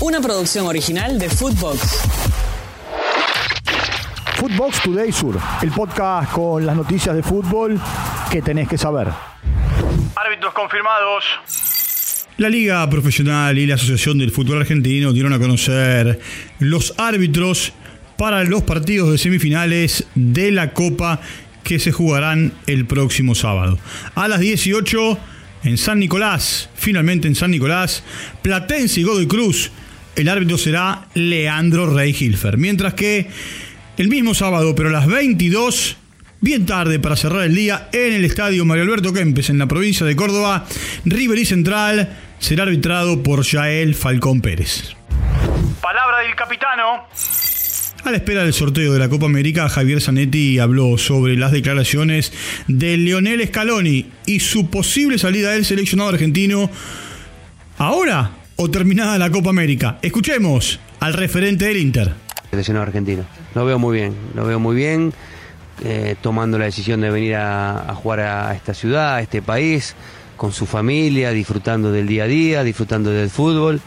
Una producción original de Footbox. Footbox Today Sur, el podcast con las noticias de fútbol que tenés que saber. Árbitros confirmados. La Liga Profesional y la Asociación del Fútbol Argentino dieron a conocer los árbitros para los partidos de semifinales de la Copa que se jugarán el próximo sábado. A las 18 en San Nicolás, finalmente en San Nicolás, Platense y Godoy Cruz, el árbitro será Leandro Rey Hilfer. Mientras que el mismo sábado, pero a las 22, bien tarde para cerrar el día, en el estadio Mario Alberto Kempes, en la provincia de Córdoba, River y Central será arbitrado por Yael Falcón Pérez. Palabra del capitano. A la espera del sorteo de la Copa América, Javier Zanetti habló sobre las declaraciones de Leonel Scaloni y su posible salida del seleccionado argentino ahora o terminada la Copa América. Escuchemos al referente del Inter. Seleccionado argentino. Lo veo muy bien, lo veo muy bien, eh, tomando la decisión de venir a, jugar a esta ciudad, a este país, con su familia, disfrutando del día a día, disfrutando del fútbol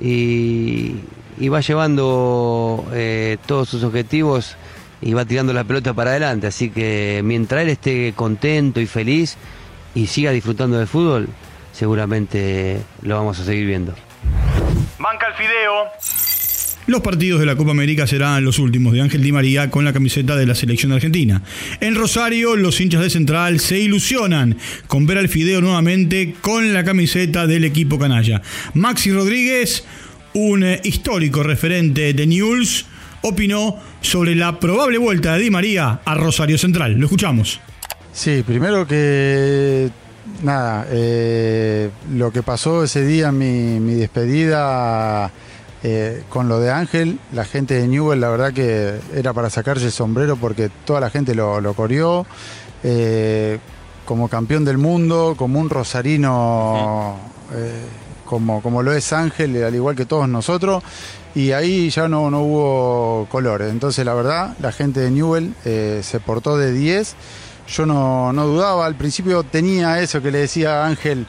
y, y va llevando eh, todos sus objetivos y va tirando la pelota para adelante. Así que mientras él esté contento y feliz y siga disfrutando del fútbol, seguramente lo vamos a seguir viendo. Banca el fideo. Los partidos de la Copa América serán los últimos de Ángel Di María con la camiseta de la selección argentina. En Rosario, los hinchas de Central se ilusionan con ver al Fideo nuevamente con la camiseta del equipo canalla. Maxi Rodríguez, un histórico referente de News, opinó sobre la probable vuelta de Di María a Rosario Central. Lo escuchamos. Sí, primero que nada, eh, lo que pasó ese día en mi, mi despedida eh, con lo de Ángel, la gente de Newell, la verdad que era para sacarse el sombrero porque toda la gente lo, lo coreó. Eh, como campeón del mundo, como un rosarino, como, como lo es Ángel, al igual que todos nosotros. Y ahí ya no, no hubo colores. Entonces, la verdad, la gente de Newell eh, se portó de 10. Yo no, no dudaba, al principio tenía eso que le decía Ángel,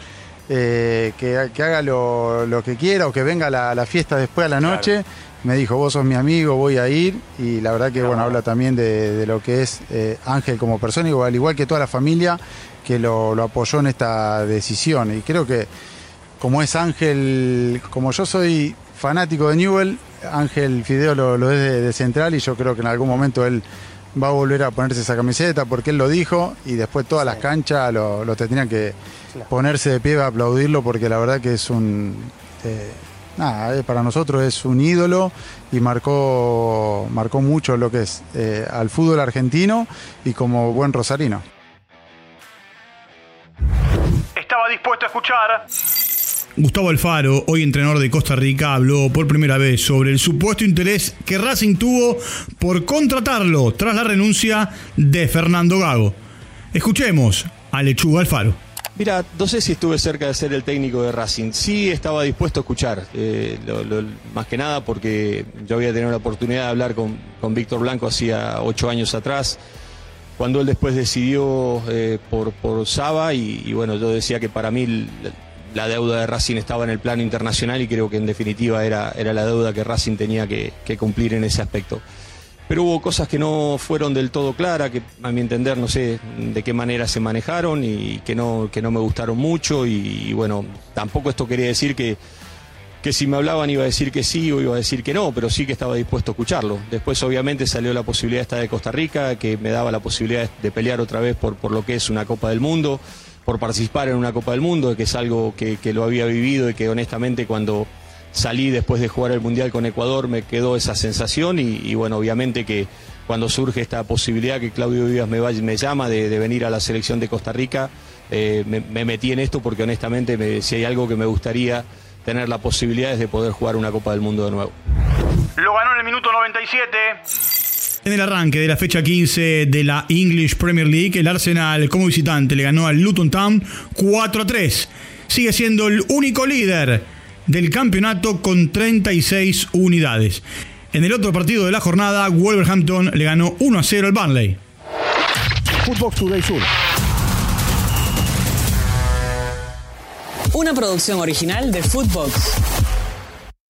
eh, que, que haga lo, lo que quiera o que venga a la, la fiesta después a la noche. Me dijo, vos sos mi amigo, voy a ir. Y la verdad que, bueno, habla también de, de lo que es eh, Ángel como persona, igual, al igual que toda la familia que lo, lo apoyó en esta decisión. Y creo que como es Ángel, como yo soy fanático de Newell, Ángel Fideo lo, lo es de, de Central y yo creo que en algún momento él va a volver a ponerse esa camiseta porque él lo dijo y después todas las canchas lo, lo tendrían que ponerse de pie a aplaudirlo porque la verdad que es un... eh, nada, eh, para nosotros es un ídolo y marcó, marcó mucho lo que es eh, al fútbol argentino y como buen rosarino. Estaba dispuesto a escuchar. Gustavo Alfaro, hoy entrenador de Costa Rica, habló por primera vez sobre el supuesto interés que Racing tuvo por contratarlo tras la renuncia de Fernando Gago. Escuchemos a Lechuga Alfaro. Mira, no sé si estuve cerca de ser el técnico de Racing. Sí estaba dispuesto a escuchar, eh, más que nada porque yo había tenido la oportunidad de hablar con, con Víctor Blanco hacía ocho años atrás, cuando él después decidió eh, por, por Saba y bueno, yo decía que para mí la, deuda de Racing estaba en el plano internacional y creo que en definitiva era, era la deuda que Racing tenía que, que cumplir en ese aspecto. Pero hubo cosas que no fueron del todo claras, que a mi entender no sé de qué manera se manejaron y que no, que no me gustaron mucho. Y, y bueno, tampoco esto quería decir que, que si me hablaban iba a decir que sí o iba a decir que no, pero sí que estaba dispuesto a escucharlo. Después obviamente salió la posibilidad esta de Costa Rica, que me daba la posibilidad de pelear otra vez por, por lo que es una Copa del Mundo, por participar en una Copa del Mundo, que es algo que, que lo había vivido y que honestamente cuando salí después de jugar el Mundial con Ecuador me quedó esa sensación y, bueno, obviamente que cuando surge esta posibilidad que Claudio Vivas me, me llama de, de venir a la selección de Costa Rica, eh, me, me metí en esto porque honestamente me- si hay algo que me gustaría tener la posibilidad es de poder jugar una Copa del Mundo de nuevo. Lo ganó en el minuto 97. En el arranque de la fecha 15 de la English Premier League, el Arsenal como visitante le ganó al Luton Town 4 a 3. Sigue siendo el único líder del campeonato con 36 unidades. En el otro partido de la jornada, Wolverhampton le ganó 1 a 0 al Burnley. Footbox Today Sur. Una producción original de Footbox.